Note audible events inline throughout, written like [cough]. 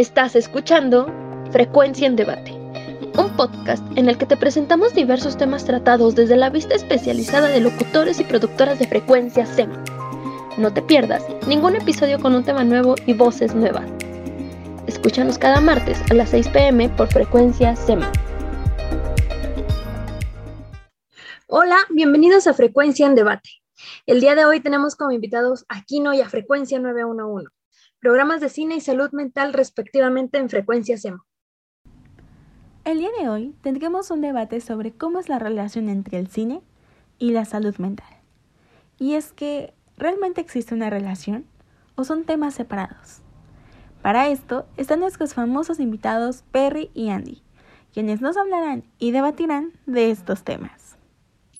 Estás escuchando Frecuencia en Debate, un podcast en el que te presentamos diversos temas tratados desde la vista especializada de locutores y productoras de frecuencia SEM. No te pierdas ningún episodio con un tema nuevo y voces nuevas. Escúchanos cada martes a las 6 pm por frecuencia SEM. Hola, bienvenidos a Frecuencia en Debate. El día de hoy tenemos como invitados a Kino y a Frecuencia 911 programas de cine y salud mental respectivamente en frecuencia SEM. El día de hoy tendremos un debate sobre cómo es la relación entre el cine y la salud mental. Y es que, ¿realmente existe una relación o son temas separados? Para esto están nuestros famosos invitados Perry y Andy, quienes nos hablarán y debatirán de estos temas.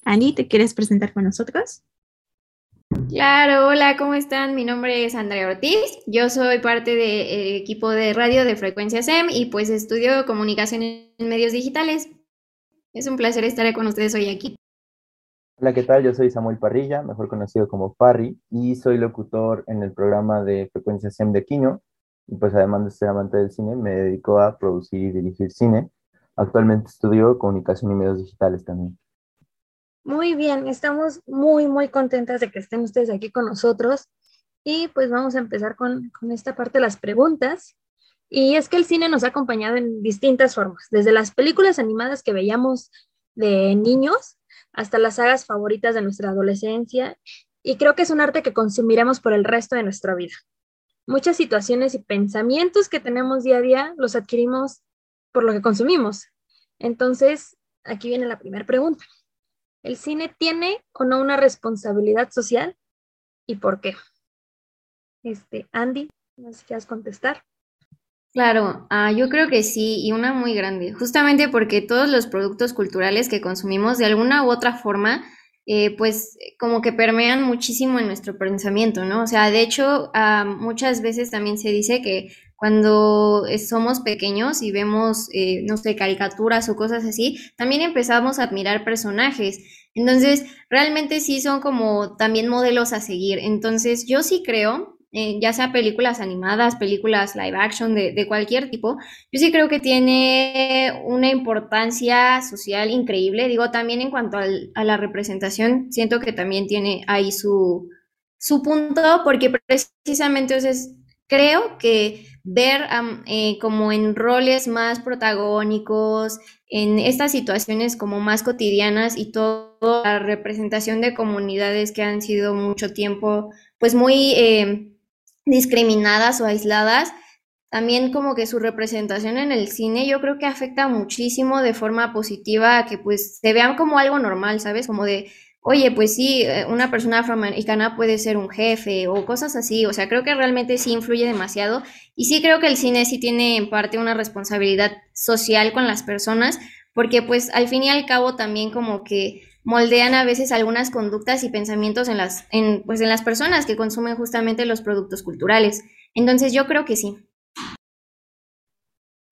Andy, ¿te quieres presentar con nosotros? Claro, hola, ¿cómo están? Mi nombre es Andrea Ortiz, yo soy parte del equipo de radio de Frecuencia SEM y pues estudio comunicación en medios digitales. Es un placer estar con ustedes hoy aquí. Hola, ¿qué tal? Yo soy Samuel Parrilla, mejor conocido como Parry, y soy locutor en el programa de Frecuencia SEM de Quino. Y pues además de ser amante del cine, me dedico a producir y dirigir cine. Actualmente estudio comunicación y medios digitales también. Muy bien, estamos muy, muy contentas de que estén ustedes aquí con nosotros. Y pues vamos a empezar con, con esta parte las preguntas. Y es que el cine nos ha acompañado en distintas formas, desde las películas animadas que veíamos de niños hasta las sagas favoritas de nuestra adolescencia. Y creo que es un arte que consumiremos por el resto de nuestra vida. Muchas situaciones y pensamientos que tenemos día a día los adquirimos por lo que consumimos. Entonces, aquí viene la primera pregunta. ¿El cine tiene o no una responsabilidad social? ¿Y por qué? Este, Andy, no sé quieres contestar. Claro, ah, yo creo que sí, y una muy grande, justamente porque todos los productos culturales que consumimos de alguna u otra forma, eh, pues como que permean muchísimo en nuestro pensamiento, ¿no? O sea, de hecho, ah, muchas veces también se dice que cuando somos pequeños y vemos, eh, no sé, caricaturas o cosas así, también empezamos a admirar personajes. Entonces, realmente sí son como también modelos a seguir. Entonces, yo sí creo, eh, ya sea películas animadas, películas live action, de, de, cualquier tipo, yo sí creo que tiene una importancia social increíble. Digo, también en cuanto al, a la representación, siento que también tiene ahí su, su punto, porque precisamente, sea, creo que ver eh, como en roles más protagónicos, en estas situaciones como más cotidianas y toda la representación de comunidades que han sido mucho tiempo pues muy eh, discriminadas o aisladas, también como que su representación en el cine yo creo que afecta muchísimo de forma positiva a que pues se vean como algo normal, ¿sabes? Como de oye, pues sí, eh, una persona afroamericana puede ser un jefe o cosas así. O sea, creo que realmente sí influye demasiado. Y sí creo que el cine sí tiene en parte una responsabilidad social con las personas, porque pues al fin y al cabo también como que moldean a veces algunas conductas y pensamientos en las, en, pues en las personas que consumen justamente los productos culturales. Entonces yo creo que sí.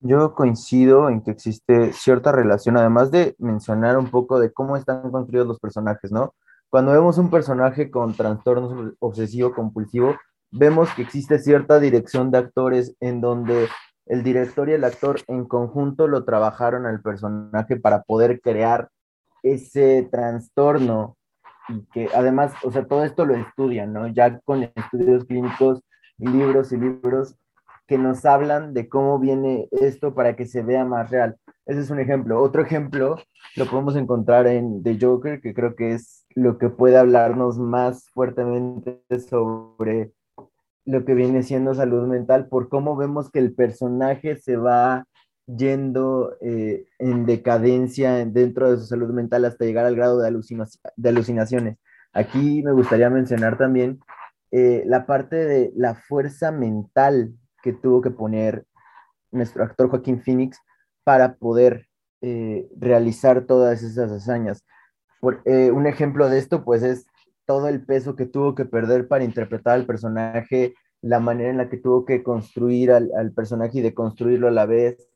Yo coincido en que existe cierta relación, además de mencionar un poco de cómo están construidos los personajes, ¿no? Cuando vemos un personaje con trastorno obsesivo-compulsivo, vemos que existe cierta dirección de actores en donde el director y el actor en conjunto lo trabajaron al personaje para poder crear ese trastorno y que además, o sea, todo esto lo estudian, ¿no? Ya con estudios clínicos, libros y libros que nos hablan de cómo viene esto para que se vea más real. Ese es un ejemplo. Otro ejemplo lo podemos encontrar en The Joker, que creo que es lo que puede hablarnos más fuertemente sobre lo que viene siendo salud mental, por cómo vemos que el personaje se va yendo eh, en decadencia dentro de su salud mental hasta llegar al grado de, de alucinaciones. Aquí me gustaría mencionar también eh, la parte de la fuerza mental que tuvo que poner nuestro actor Joaquín Phoenix para poder eh, realizar todas esas hazañas. Por, eh, un ejemplo de esto, pues, es todo el peso que tuvo que perder para interpretar al personaje, la manera en la que tuvo que construir al, personaje y de construirlo a la vez,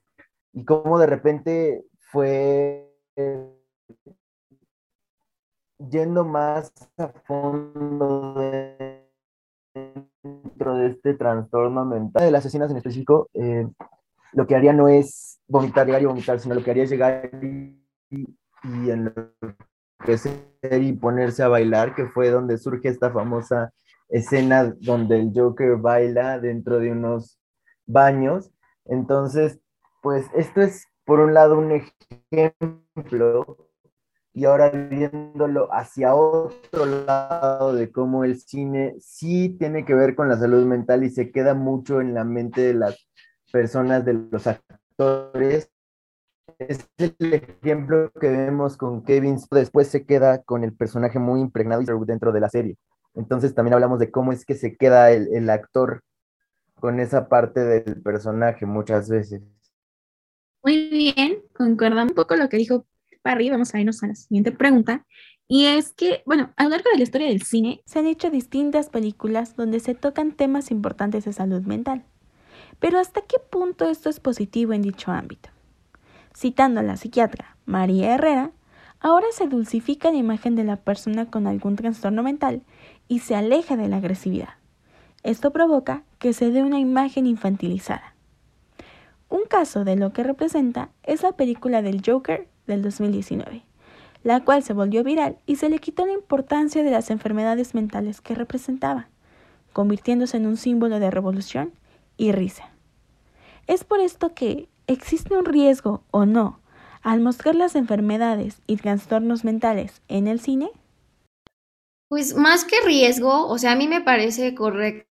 y cómo de repente fue yendo más a fondo de de este trastorno mental de las asesinas en específico, eh, lo que haría no es vomitar, llegar y vomitar, sino lo que haría es llegar y, y enloquecer y ponerse a bailar, que fue donde surge esta famosa escena donde el Joker baila dentro de unos baños. Entonces, pues esto es por un lado un ejemplo y ahora viéndolo hacia otro lado de cómo el cine sí tiene que ver con la salud mental y se queda mucho en la mente de las personas, de los actores. Es el ejemplo que vemos con Kevin, después se queda con el personaje muy impregnado dentro de la serie. Entonces también hablamos de cómo es que se queda el, el actor con esa parte del personaje muchas veces. Muy bien, concordamos un poco lo que dijo Parry. Vamos a irnos a la siguiente pregunta. Y es que, bueno, a lo largo de la historia del cine se han hecho distintas películas donde se tocan temas importantes de salud mental. Pero ¿hasta qué punto esto es positivo en dicho ámbito? Citando a la psiquiatra María Herrera, ahora se dulcifica la imagen de la persona con algún trastorno mental y se aleja de la agresividad. Esto provoca que se dé una imagen infantilizada. Un caso de lo que representa es la película del Joker del 2019, la cual se volvió viral y se le quitó la importancia de las enfermedades mentales que representaba, convirtiéndose en un símbolo de revolución y risa. Es por esto que existe un riesgo o no al mostrar las enfermedades y trastornos mentales en el cine. Pues más que riesgo, o sea, a mí me parece correcto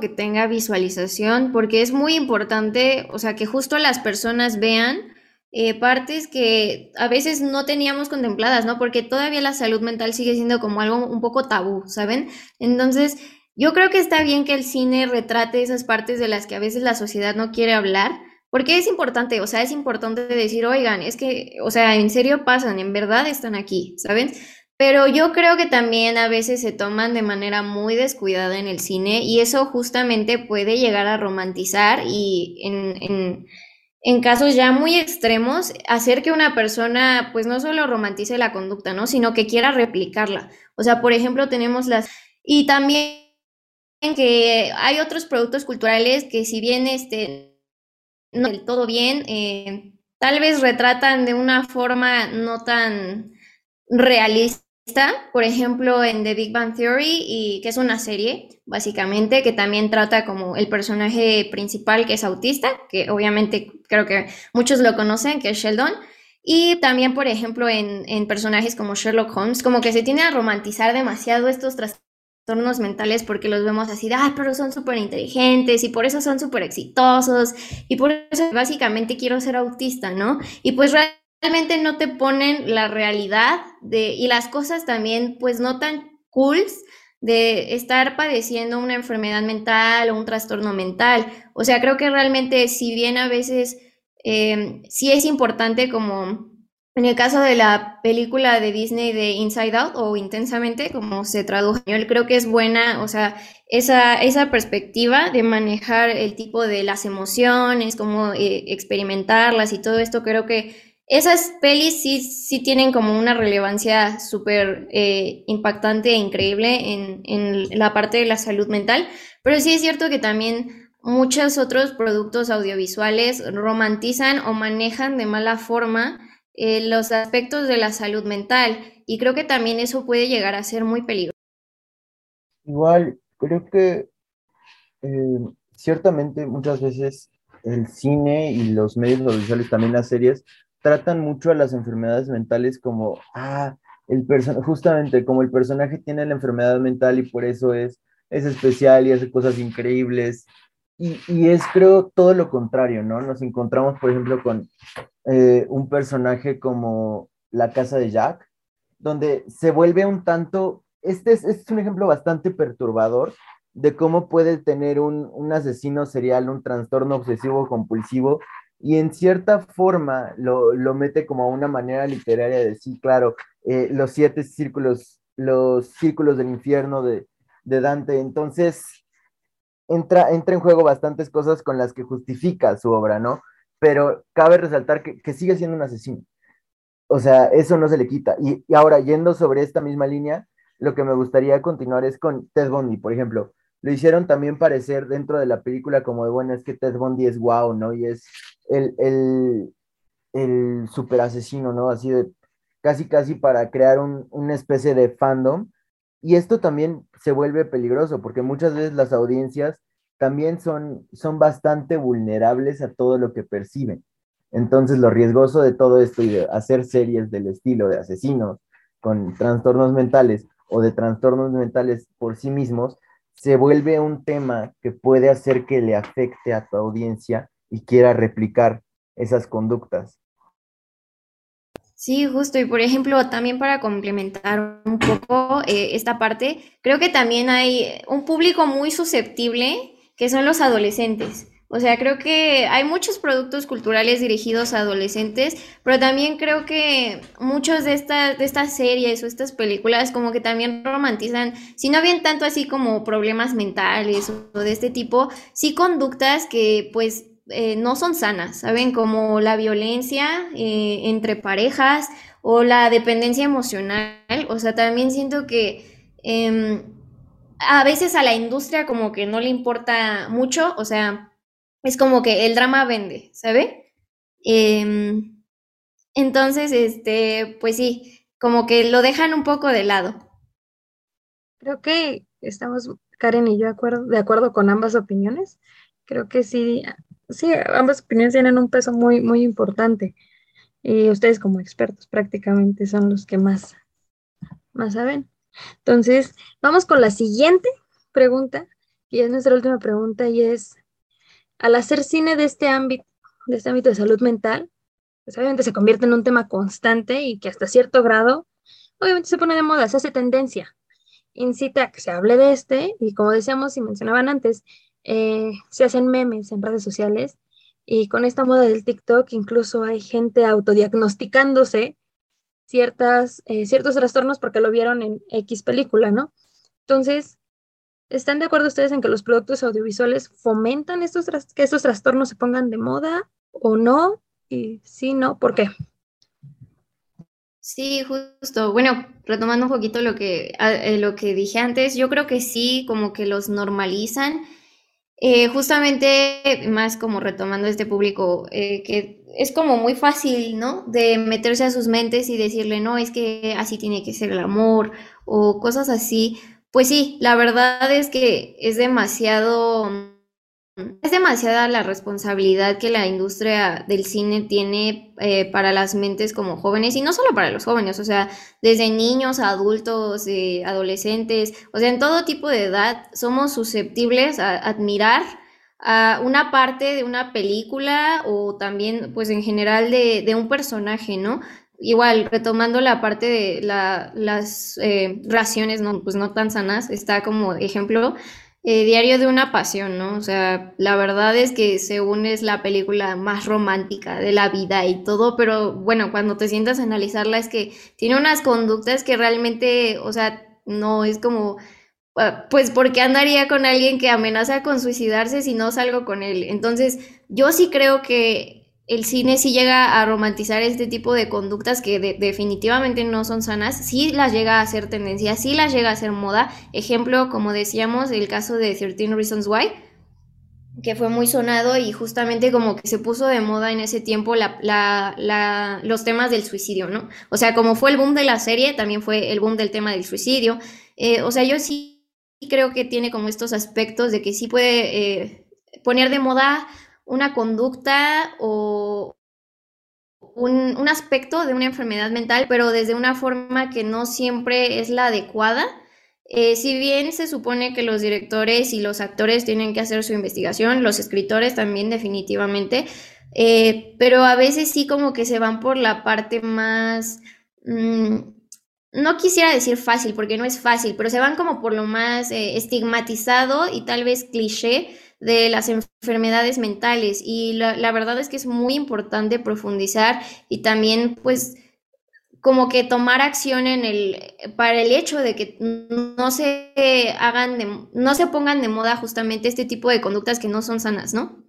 que tenga visualización porque es muy importante, o sea, que justo las personas vean eh, partes que a veces no teníamos contempladas, ¿no? Porque todavía la salud mental sigue siendo como algo un poco tabú, ¿saben? Entonces, yo creo que está bien que el cine retrate esas partes de las que a veces la sociedad no quiere hablar, porque es importante, o sea, es importante decir, oigan, es que, o sea, en serio pasan, en verdad están aquí, ¿saben? Pero yo creo que también a veces se toman de manera muy descuidada en el cine y eso justamente puede llegar a romantizar y en, en, en casos ya muy extremos hacer que una persona pues no solo romantice la conducta, ¿no? Sino que quiera replicarla. O sea, por ejemplo, tenemos las... Y también que hay otros productos culturales que si bien este, no del todo bien, eh, tal vez retratan de una forma no tan realista por ejemplo, en The Big Bang Theory, y que es una serie, básicamente, que también trata como el personaje principal que es autista, que obviamente creo que muchos lo conocen, que es Sheldon. Y también, por ejemplo, en, en personajes como Sherlock Holmes, como que se tiene a romantizar demasiado estos trastornos mentales porque los vemos así, ah, pero son súper inteligentes y por eso son súper exitosos y por eso básicamente quiero ser autista, ¿no? Y pues realmente realmente no te ponen la realidad de, y las cosas también, pues no tan cool de estar padeciendo una enfermedad mental o un trastorno mental. O sea, creo que realmente, si bien a veces eh, sí es importante como en el caso de la película de Disney de Inside Out o Intensamente, como se tradujo español, creo que es buena, o sea, esa, esa perspectiva de manejar el tipo de las emociones, cómo eh, experimentarlas y todo esto, creo que esas pelis sí, sí tienen como una relevancia súper eh, impactante e increíble en, en la parte de la salud mental, pero sí es cierto que también muchos otros productos audiovisuales romantizan o manejan de mala forma eh, los aspectos de la salud mental y creo que también eso puede llegar a ser muy peligroso. Igual, creo que eh, ciertamente muchas veces el cine y los medios audiovisuales, también las series, tratan mucho a las enfermedades mentales como, ah, el justamente como el personaje tiene la enfermedad mental y por eso es, es especial y hace cosas increíbles. Y, y es, creo, todo lo contrario, ¿no? Nos encontramos, por ejemplo, con eh, un personaje como La Casa de Jack, donde se vuelve un tanto, este es, es un ejemplo bastante perturbador de cómo puede tener un, un asesino serial, un trastorno obsesivo compulsivo, y en cierta forma lo, lo, mete como una manera literaria de decir, claro, eh, los siete círculos, los círculos del infierno de, de, Dante. Entonces, entra, entra en juego bastantes cosas con las que justifica su obra, ¿no? Pero cabe resaltar que, que sigue siendo un asesino. O sea, eso no se le quita. Y, y ahora, yendo sobre esta misma línea, lo que me gustaría continuar es con Ted Bundy, por ejemplo lo hicieron también parecer dentro de la película como de, bueno, es que Ted Bundy es wow, ¿no? Y es el, el, el super asesino, ¿no? Así de casi, casi para crear un, una especie de fandom. Y esto también se vuelve peligroso porque muchas veces las audiencias también son, son bastante vulnerables a todo lo que perciben. Entonces, lo riesgoso de todo esto y de hacer series del estilo de asesinos con trastornos mentales o de trastornos mentales por sí mismos, se vuelve un tema que puede hacer que le afecte a tu audiencia y quiera replicar esas conductas. Sí, justo. Y por ejemplo, también para complementar un poco eh, esta parte, creo que también hay un público muy susceptible que son los adolescentes. O sea, creo que hay muchos productos culturales dirigidos a adolescentes, pero también creo que muchas de estas, de estas series o estas películas como que también romantizan, si no bien tanto así como problemas mentales o de este tipo, sí conductas que pues eh, no son sanas, ¿saben? Como la violencia eh, entre parejas o la dependencia emocional. O sea, también siento que... Em, a veces a la industria como que no le importa mucho, o sea, es como que el drama vende, ¿sabe? Em, entonces, este, pues sí, como que lo dejan un poco de lado. Creo que estamos, Karen y yo, acuerdo, de acuerdo con ambas opiniones. Creo que sí, sí, ambas opiniones tienen un peso muy, muy importante. Y ustedes como expertos prácticamente son los que más, más saben. Entonces, vamos con la siguiente pregunta, y es nuestra última pregunta, y es, al hacer cine de este ámbito, de este ámbito de salud mental, pues obviamente se convierte en un tema constante y que hasta cierto grado, obviamente se pone de moda, se hace tendencia, incita a que se hable de este, y como decíamos y mencionaban antes, eh, se hacen memes en redes sociales, y con esta moda del TikTok incluso hay gente autodiagnosticándose ciertas, eh, ciertos trastornos porque lo vieron en X película, ¿no? Entonces, ¿están de acuerdo ustedes en que los productos audiovisuales fomentan estos que estos trastornos se pongan de moda o no? Y si no, ¿por qué? Sí, justo. Bueno, retomando un poquito lo que, eh, lo que dije antes, yo creo que sí, como que los normalizan eh, justamente, más como retomando este público, eh, que es como muy fácil, ¿no? De meterse a sus mentes y decirle, no, es que así tiene que ser el amor o cosas así. Pues sí, la verdad es que es demasiado es demasiada la responsabilidad que la industria del cine tiene eh, para las mentes como jóvenes y no solo para los jóvenes, o sea, desde niños, adultos, eh, adolescentes, o sea, en todo tipo de edad somos susceptibles a admirar a una parte de una película o también pues en general de, de un personaje, ¿no? Igual, retomando la parte de la, las eh, raciones no, pues no tan sanas, está como ejemplo eh, Diario de una pasión, ¿no? O sea, la verdad es que según es la película más romántica de la vida y todo, pero bueno, cuando te sientas a analizarla es que tiene unas conductas que realmente, o sea, no es como, ah, pues, ¿por qué andaría con alguien que amenaza con suicidarse si no salgo con él? Entonces, yo sí creo que el cine sí llega a romantizar este tipo de conductas que definitivamente no son sanas, sí las llega a hacer tendencia, sí las llega a hacer moda. Ejemplo, como decíamos, el caso de 13 Reasons Why, que fue muy sonado y justamente como que se puso de moda en ese tiempo los temas del suicidio, ¿no? O sea, como fue el boom de la serie, también fue el boom del tema del suicidio. Eh, o sea, yo sí creo que tiene como estos aspectos de que sí puede eh, poner de moda una conducta o un, aspecto de una enfermedad mental, pero desde una forma que no siempre es la adecuada. Eh, si bien se supone que los directores y los actores tienen que hacer su investigación, los escritores también definitivamente, eh, pero a veces sí como que se van por la parte más, mm, no quisiera decir fácil, porque no es fácil, pero se van como por lo más eh, estigmatizado y tal vez cliché de las enfermedades mentales y la, verdad es que es muy importante profundizar y también pues como que tomar acción en el para el hecho de que no se hagan no se pongan de moda justamente este tipo de conductas que no son sanas, ¿no?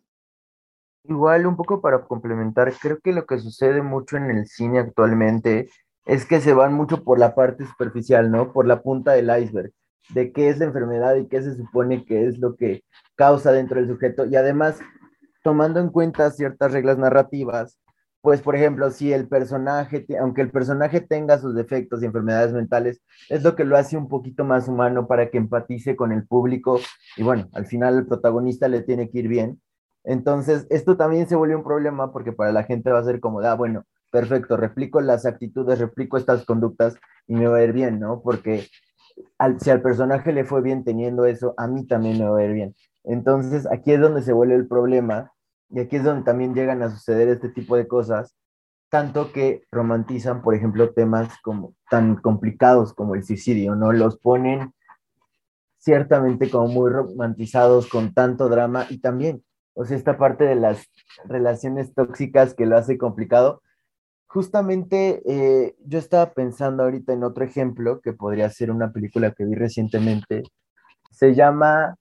Igual un poco para complementar, creo que lo que sucede mucho en el cine actualmente es que se van mucho por la parte superficial, ¿no? Por la punta del iceberg de qué es la enfermedad y qué se supone que es lo que causa dentro del sujeto. Y además, tomando en cuenta ciertas reglas narrativas, pues por ejemplo, si el personaje, aunque el personaje tenga sus defectos y enfermedades mentales, es lo que lo hace un poquito más humano para que empatice con el público y bueno, al final el protagonista le tiene que ir bien. Entonces, esto también se vuelve un problema porque para la gente va a ser como, ah, bueno, perfecto, replico las actitudes, replico estas conductas y me va a ir bien, ¿no? Porque si al personaje le fue bien teniendo eso, a mí también me va a ir bien. Entonces, aquí es donde se vuelve el problema y aquí es donde también llegan a suceder este tipo de cosas, tanto que romantizan, por ejemplo, temas como tan complicados como el suicidio, ¿no? Los ponen ciertamente como muy romantizados con tanto drama y también, o sea, esta parte de las relaciones tóxicas que lo hace complicado. Justamente eh, yo estaba pensando ahorita en otro ejemplo que podría ser una película que vi recientemente. Se llama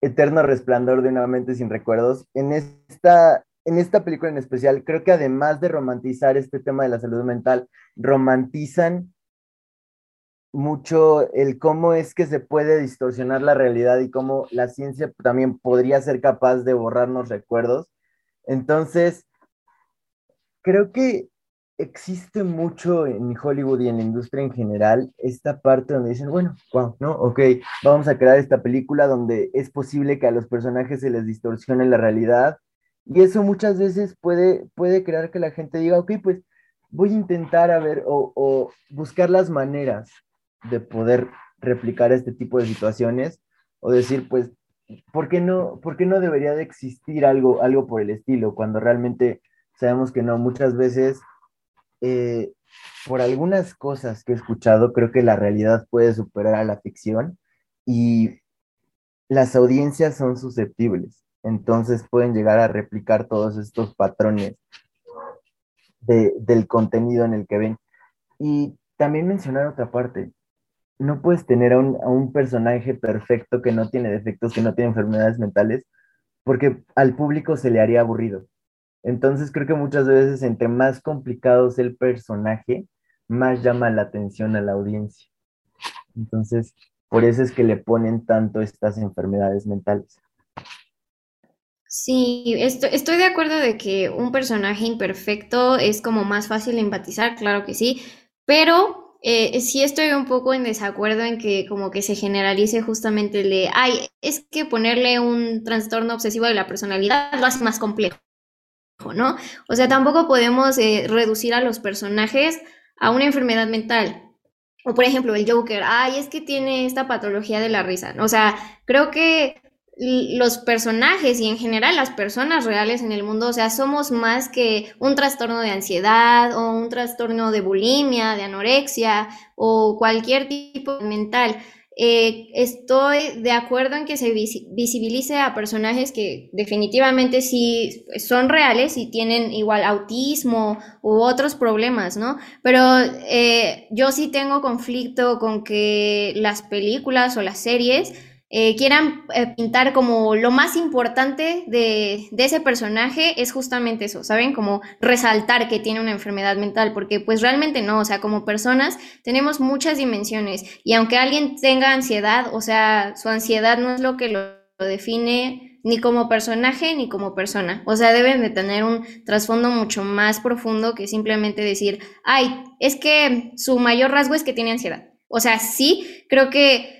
Eterno Resplandor de una mente sin recuerdos. En esta, en esta película en especial, creo que además de romantizar este tema de la salud mental, romantizan mucho el cómo es que se puede distorsionar la realidad y cómo la ciencia también podría ser capaz de borrarnos recuerdos. Entonces, creo que existe mucho en Hollywood y en la industria en general esta parte donde dicen, bueno, wow, ¿no? Ok, vamos a crear esta película donde es posible que a los personajes se les distorsione la realidad y eso muchas veces puede, puede crear que la gente diga, ok, pues voy a intentar a ver o, o buscar las maneras de poder replicar este tipo de situaciones o decir, pues, ¿por qué no, por qué no debería de existir algo, algo por el estilo cuando realmente sabemos que no? Muchas veces eh, por algunas cosas que he escuchado, creo que la realidad puede superar a la ficción y las audiencias son susceptibles, entonces pueden llegar a replicar todos estos patrones del contenido en el que ven. Y también mencionar otra parte, no puedes tener a a un personaje perfecto que no tiene defectos, que no tiene enfermedades mentales, porque al público se le haría aburrido. Entonces creo que muchas veces entre más complicado es el personaje, más llama la atención a la audiencia. Entonces, por eso es que le ponen tanto estas enfermedades mentales. Sí, estoy, de acuerdo de que un personaje imperfecto es como más fácil empatizar, claro que sí, pero eh, sí estoy un poco en desacuerdo en que como que se generalice justamente el de, ay, es que ponerle un trastorno obsesivo de la personalidad lo hace más complejo. ¿No? O sea, tampoco podemos eh, reducir a los personajes a una enfermedad mental. O por ejemplo, el Joker, ay, es que tiene esta patología de la risa. O sea, creo que los personajes y en general las personas reales en el mundo, o sea, somos más que un trastorno de ansiedad o un trastorno de bulimia, de anorexia o cualquier tipo mental. Eh, estoy de acuerdo en que se visibilice a personajes que definitivamente sí son reales y tienen igual autismo u otros problemas, ¿no? Pero eh, yo sí tengo conflicto con que las películas o las series eh, quieran eh, pintar como lo más importante de, de, ese personaje es justamente eso, ¿saben? Como resaltar que tiene una enfermedad mental, porque pues realmente no, o sea, como personas tenemos muchas dimensiones y aunque alguien tenga ansiedad, o sea, su ansiedad no es lo que lo, define ni como personaje ni como persona, o sea, deben de tener un trasfondo mucho más profundo que simplemente decir, ay, es que su mayor rasgo es que tiene ansiedad. O sea, sí, creo que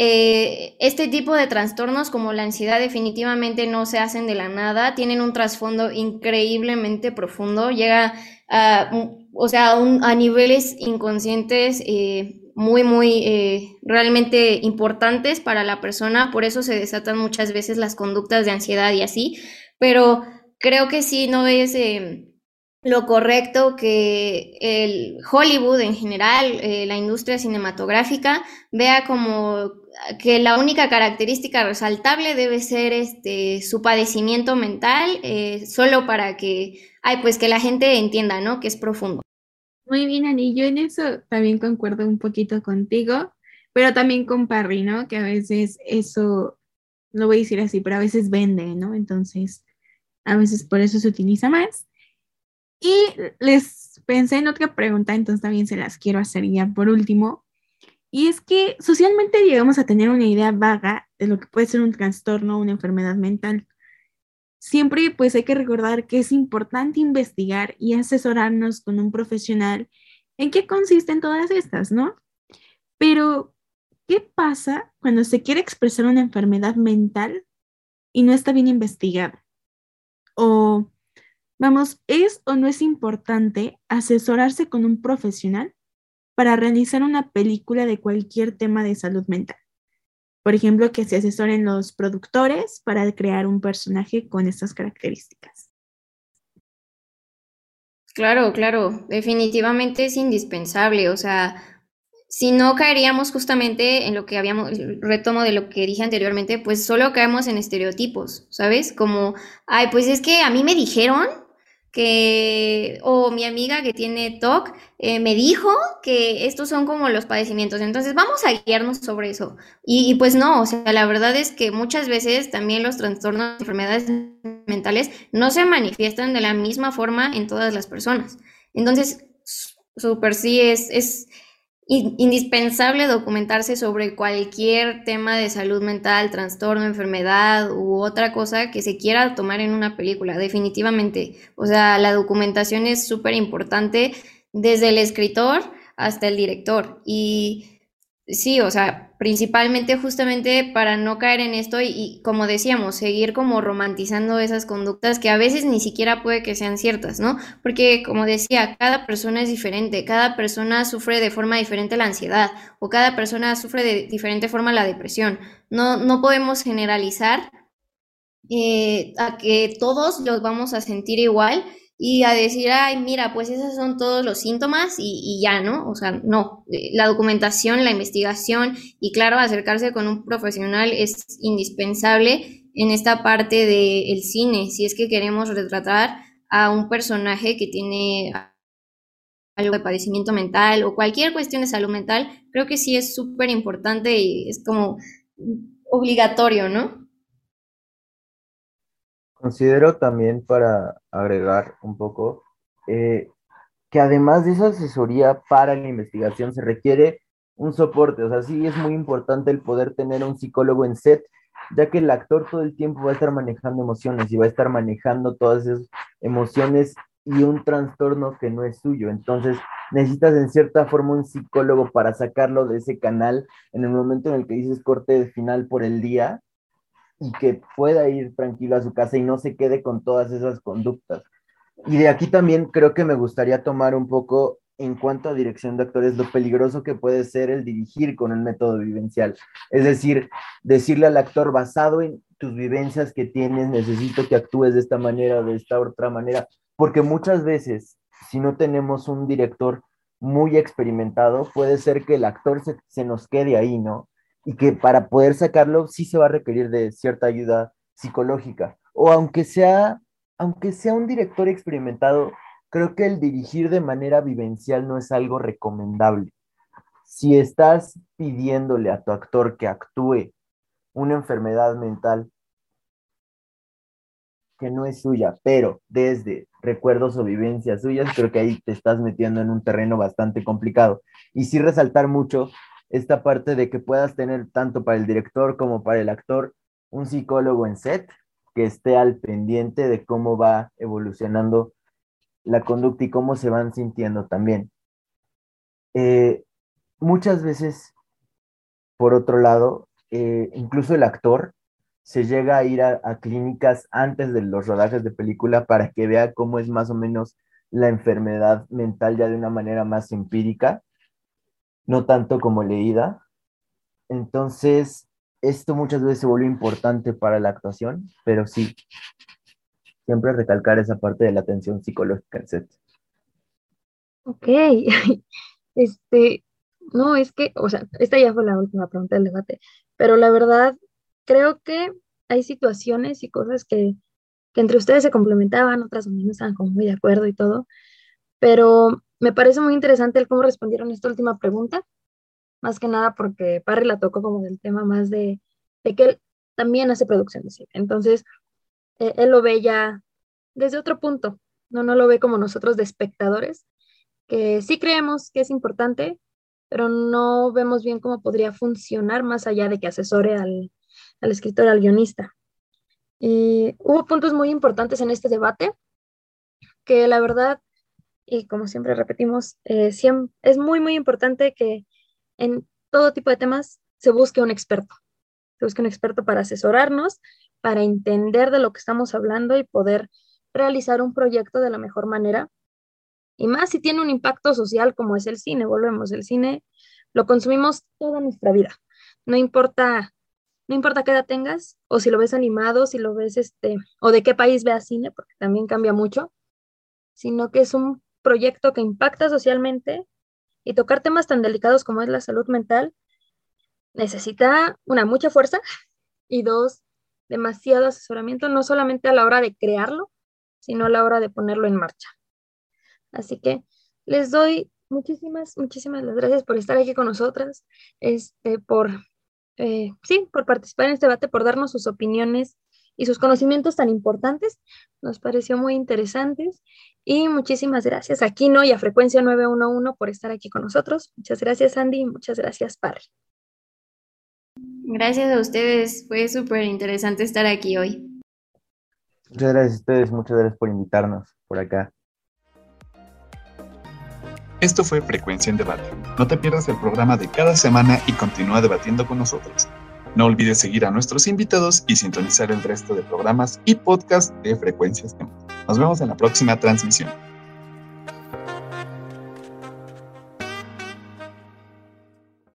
eh, este tipo de trastornos como la ansiedad definitivamente no se hacen de la nada, tienen un trasfondo increíblemente profundo, llega a, o sea, a, niveles inconscientes eh, muy, muy eh, realmente importantes para la persona, por eso se desatan muchas veces las conductas de ansiedad y así, pero creo que sí no es lo correcto que el Hollywood en general, eh, la industria cinematográfica, vea como que la única característica resaltable debe ser este su padecimiento mental, eh, solo para que, ay, pues que la gente entienda, ¿no? Que es profundo. Muy bien, Ani, yo en eso también concuerdo un poquito contigo, pero también con Parry, ¿no? Que a veces eso, no voy a decir así, pero a veces vende, ¿no? Entonces, a veces por eso se utiliza más. Y les pensé en otra pregunta, entonces también se las quiero hacer ya por último. Y es que socialmente llegamos a tener una idea vaga de lo que puede ser un trastorno o una enfermedad mental. Siempre pues hay que recordar que es importante investigar y asesorarnos con un profesional en qué consisten todas estas, ¿no? Pero, ¿qué pasa cuando se quiere expresar una enfermedad mental y no está bien investigada? O, vamos, ¿es o no es importante asesorarse con un profesional para realizar una película de cualquier tema de salud mental? Por ejemplo, que se asesoren los productores para crear un personaje con estas características. Claro, claro, definitivamente es indispensable, o sea, si no caeríamos justamente en lo que habíamos, retomo de lo que dije anteriormente, pues solo caemos en estereotipos, ¿sabes? Como, ay, pues es que a mí me dijeron o mi amiga que tiene TOC, eh, me dijo que estos son como los padecimientos, entonces vamos a guiarnos sobre eso. Y, y, pues no, o sea, la verdad es que muchas veces también los trastornos, enfermedades mentales no se manifiestan de la misma forma en todas las personas. Entonces, súper sí es, es indispensable documentarse sobre cualquier tema de salud mental, trastorno, enfermedad u otra cosa que se quiera tomar en una película, definitivamente. O sea, la documentación es súper importante desde el escritor hasta el director. Y sí, o sea, principalmente justamente para no caer en esto y, como decíamos, seguir como romantizando esas conductas que a veces ni siquiera puede que sean ciertas, ¿no? Porque como decía, cada persona es diferente, cada persona sufre de forma diferente la ansiedad o cada persona sufre de diferente forma la depresión. No, no podemos generalizar eh, a que todos los vamos a sentir igual y a decir, ay, mira, pues esos son todos los síntomas y, ya, ¿no? O sea, no, eh, la documentación, la investigación y claro, acercarse con un profesional es indispensable en esta parte del cine, si es que queremos retratar a un personaje que tiene algo de padecimiento mental o cualquier cuestión de salud mental, creo que sí es súper importante y es como obligatorio, ¿no? Considero también para agregar un poco eh, que además de esa asesoría para la investigación se requiere un soporte, o sea, sí es muy importante el poder tener un psicólogo en set, ya que el actor todo el tiempo va a estar manejando emociones y va a estar manejando todas esas emociones y un trastorno que no es suyo. Entonces, necesitas en cierta forma un psicólogo para sacarlo de ese canal en el momento en el que dices corte final por el día y que pueda ir tranquilo a su casa y no se quede con todas esas conductas. Y de aquí también creo que me gustaría tomar un poco en cuanto a dirección de actores, lo peligroso que puede ser el dirigir con el método vivencial. Es decir, decirle al actor basado en tus vivencias que tienes, necesito que actúes de esta manera o de esta otra manera, porque muchas veces, si no tenemos un director muy experimentado, puede ser que el actor se, se nos quede ahí, ¿no? Y que para poder sacarlo sí se va a requerir de cierta ayuda psicológica. O aunque sea, aunque sea un director experimentado, creo que el dirigir de manera vivencial no es algo recomendable. Si estás pidiéndole a tu actor que actúe una enfermedad mental que no es suya, pero desde recuerdos o vivencias suyas, creo que ahí te estás metiendo en un terreno bastante complicado. Y sí resaltar mucho esta parte de que puedas tener tanto para el director como para el actor un psicólogo en set que esté al pendiente de cómo va evolucionando la conducta y cómo se van sintiendo también. Eh, muchas veces, por otro lado, eh, incluso el actor se llega a ir a, a, clínicas antes de los rodajes de película para que vea cómo es más o menos la enfermedad mental ya de una manera más empírica no tanto como leída. Entonces, esto muchas veces se vuelve importante para la actuación, pero sí, siempre recalcar esa parte de la atención psicológica en set. Ok, [laughs] este, no, es que, o sea, esta ya fue la última pregunta del debate, pero la verdad, creo que hay situaciones y cosas que, que entre ustedes se complementaban, otras no estaban como muy de acuerdo y todo, pero me parece muy interesante el cómo respondieron esta última pregunta, más que nada porque Parry la tocó como del tema más de, que él también hace producción de cine. Entonces, eh, él lo ve ya desde otro punto, no, no lo ve como nosotros de espectadores, que sí creemos que es importante, pero no vemos bien cómo podría funcionar más allá de que asesore al, al escritor, al guionista. Eh, hubo puntos muy importantes en este debate que la verdad, y como siempre repetimos, eh, es muy, muy importante que en todo tipo de temas se busque un experto. Se busque un experto para asesorarnos, para entender de lo que estamos hablando y poder realizar un proyecto de la mejor manera. Y más si tiene un impacto social como es el cine, volvemos, el cine lo consumimos toda nuestra vida. No importa, no importa qué edad tengas, o si lo ves animado, si lo ves este, o de qué país veas cine, porque también cambia mucho sino que es un proyecto que impacta socialmente y tocar temas tan delicados como es la salud mental necesita una mucha fuerza [laughs] y dos, demasiado asesoramiento, no solamente a la hora de crearlo, sino a la hora de ponerlo en marcha. Así que les doy muchísimas, muchísimas gracias por estar aquí con nosotras, este, por, eh, sí, por participar en este debate, por darnos sus opiniones y sus conocimientos tan importantes. Nos pareció muy interesantes y muchísimas gracias a Kino y a Frecuencia 911 por estar aquí con nosotros. Muchas gracias, Andy, y muchas gracias, Parry. Gracias a ustedes, fue súper interesante estar aquí hoy. Muchas gracias a ustedes, muchas gracias por invitarnos por acá. Esto fue Frecuencia en Debate. No te pierdas el programa de cada semana y continúa debatiendo con nosotros. No olvides seguir a nuestros invitados y sintonizar el resto de programas y podcasts de Frecuencias Nos vemos en la próxima transmisión.